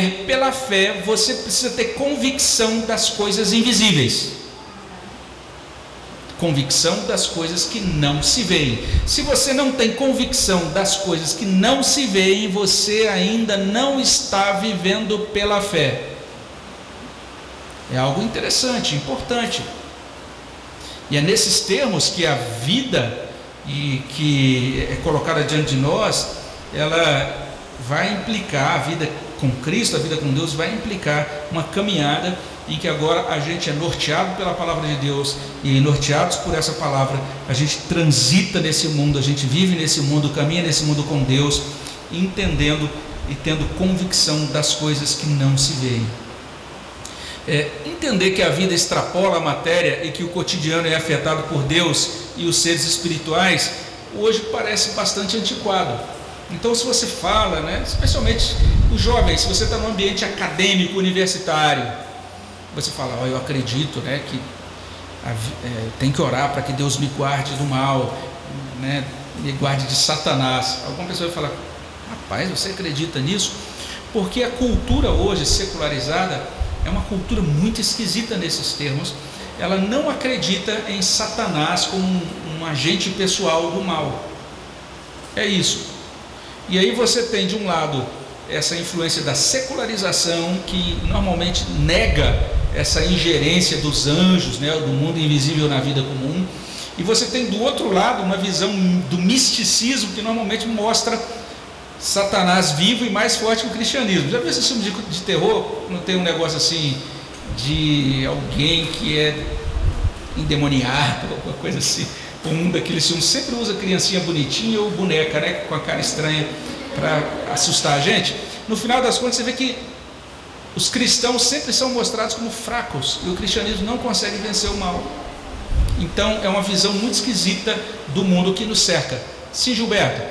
pela fé, você precisa ter convicção das coisas invisíveis. Convicção das coisas que não se veem. Se você não tem convicção das coisas que não se veem, você ainda não está vivendo pela fé. É algo interessante, importante. E é nesses termos que a vida e que é colocada diante de nós, ela vai implicar a vida com Cristo, a vida com Deus vai implicar uma caminhada em que agora a gente é norteado pela palavra de Deus e norteados por essa palavra, a gente transita nesse mundo, a gente vive nesse mundo, caminha nesse mundo com Deus, entendendo e tendo convicção das coisas que não se veem. É, entender que a vida extrapola a matéria e que o cotidiano é afetado por Deus e os seres espirituais, hoje parece bastante antiquado. Então, se você fala, né, especialmente os jovens, se você está no ambiente acadêmico, universitário, você fala, oh, eu acredito né, que a, é, tem que orar para que Deus me guarde do mal, né, me guarde de Satanás. Alguma pessoa vai falar, rapaz, você acredita nisso? Porque a cultura hoje secularizada é uma cultura muito esquisita nesses termos. Ela não acredita em Satanás como um, um agente pessoal do mal. É isso. E aí você tem de um lado essa influência da secularização que normalmente nega essa ingerência dos anjos, né, do mundo invisível na vida comum. E você tem do outro lado uma visão do misticismo que normalmente mostra Satanás vivo e mais forte que o cristianismo. Já viu esse filme de, de terror? Não tem um negócio assim de alguém que é endemoniado, alguma coisa assim. Um daqueles filmes sempre usa criancinha bonitinha ou boneca, né, com a cara estranha para assustar a gente. No final das contas, você vê que os cristãos sempre são mostrados como fracos e o cristianismo não consegue vencer o mal. Então, é uma visão muito esquisita do mundo que nos cerca. Sim, Gilberto.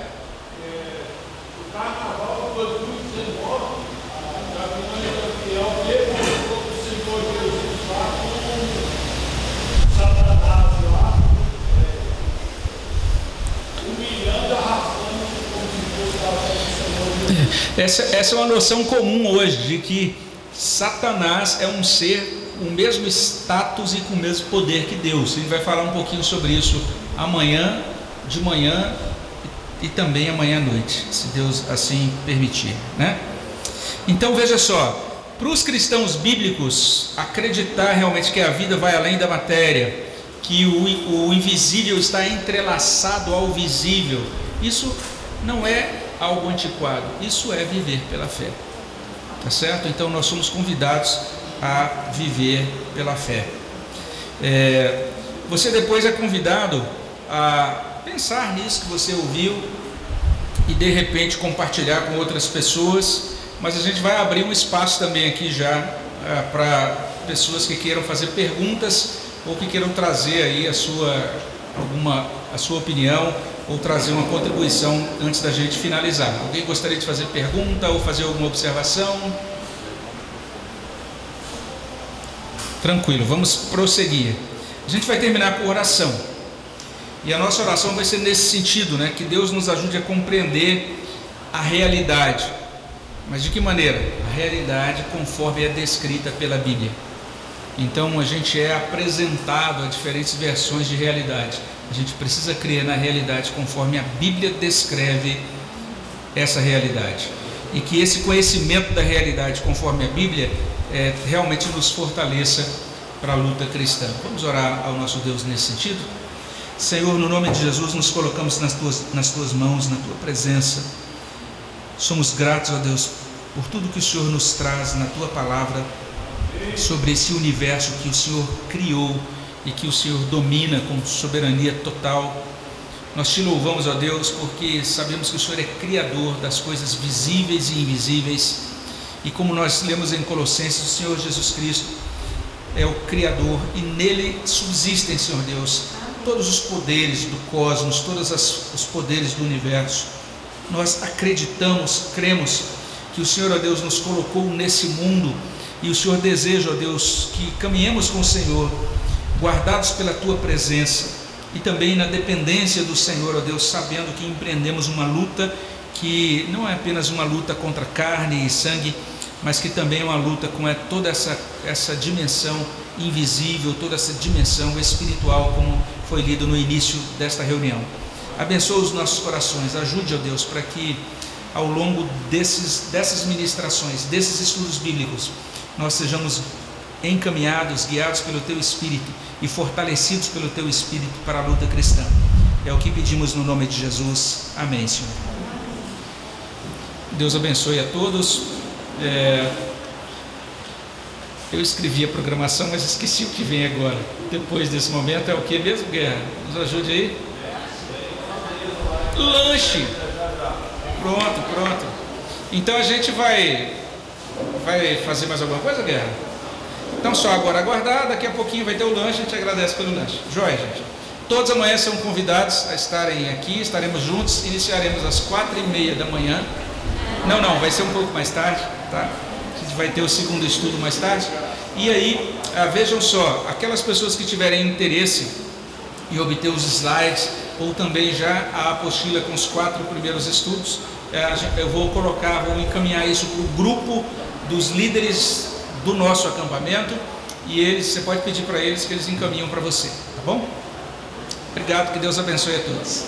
Essa, essa é uma noção comum hoje de que Satanás é um ser com o mesmo status e com o mesmo poder que Deus. Gente vai falar um pouquinho sobre isso amanhã, de manhã e também amanhã à noite, se Deus assim permitir, né? Então veja só, para os cristãos bíblicos acreditar realmente que a vida vai além da matéria, que o, o invisível está entrelaçado ao visível, isso não é algo antiquado. Isso é viver pela fé. Tá certo? Então nós somos convidados a viver pela fé. É, você depois é convidado a pensar nisso que você ouviu e de repente compartilhar com outras pessoas. Mas a gente vai abrir um espaço também aqui já é, para pessoas que queiram fazer perguntas ou que queiram trazer aí a sua alguma a sua opinião ou trazer uma contribuição antes da gente finalizar. Alguém gostaria de fazer pergunta ou fazer alguma observação? Tranquilo, vamos prosseguir. A gente vai terminar com oração. E a nossa oração vai ser nesse sentido, né? Que Deus nos ajude a compreender a realidade. Mas de que maneira? A realidade conforme é descrita pela Bíblia. Então a gente é apresentado a diferentes versões de realidade. A gente precisa crer na realidade conforme a Bíblia descreve essa realidade. E que esse conhecimento da realidade conforme a Bíblia é, realmente nos fortaleça para a luta cristã. Vamos orar ao nosso Deus nesse sentido? Senhor, no nome de Jesus, nos colocamos nas tuas, nas tuas mãos, na tua presença. Somos gratos a Deus por tudo que o Senhor nos traz na tua palavra sobre esse universo que o Senhor criou e que o Senhor domina com soberania total. Nós te louvamos, ó Deus, porque sabemos que o Senhor é criador das coisas visíveis e invisíveis. E como nós lemos em Colossenses, o Senhor Jesus Cristo é o criador e nele subsistem, Senhor Deus, todos os poderes do cosmos, todos os poderes do universo. Nós acreditamos, cremos que o Senhor, ó Deus, nos colocou nesse mundo e o Senhor deseja, ó Deus, que caminhemos com o Senhor guardados pela tua presença e também na dependência do Senhor, ó Deus, sabendo que empreendemos uma luta que não é apenas uma luta contra carne e sangue, mas que também é uma luta com toda essa, essa dimensão invisível, toda essa dimensão espiritual, como foi lido no início desta reunião. Abençoa os nossos corações, ajude, ó Deus, para que ao longo desses, dessas ministrações, desses estudos bíblicos, nós sejamos encaminhados, guiados pelo Teu Espírito e fortalecidos pelo Teu Espírito para a luta cristã. É o que pedimos no nome de Jesus. Amém, Senhor. Deus abençoe a todos. É... Eu escrevi a programação, mas esqueci o que vem agora. Depois desse momento é o que mesmo, Guerra? Nos ajude aí. Lanche. Pronto, pronto. Então a gente vai vai fazer mais alguma coisa, Guerra? Então só agora aguardar, daqui a pouquinho vai ter o lanche, a gente agradece pelo lanche. Joia, gente. Todos amanhã são convidados a estarem aqui, estaremos juntos, iniciaremos às quatro e meia da manhã. Não, não, vai ser um pouco mais tarde, tá? A gente vai ter o segundo estudo mais tarde. E aí, ah, vejam só, aquelas pessoas que tiverem interesse em obter os slides, ou também já a apostila com os quatro primeiros estudos, eh, eu vou colocar, vou encaminhar isso para o grupo dos líderes do nosso acampamento e eles, você pode pedir para eles que eles encaminham para você, tá bom? Obrigado, que Deus abençoe a todos.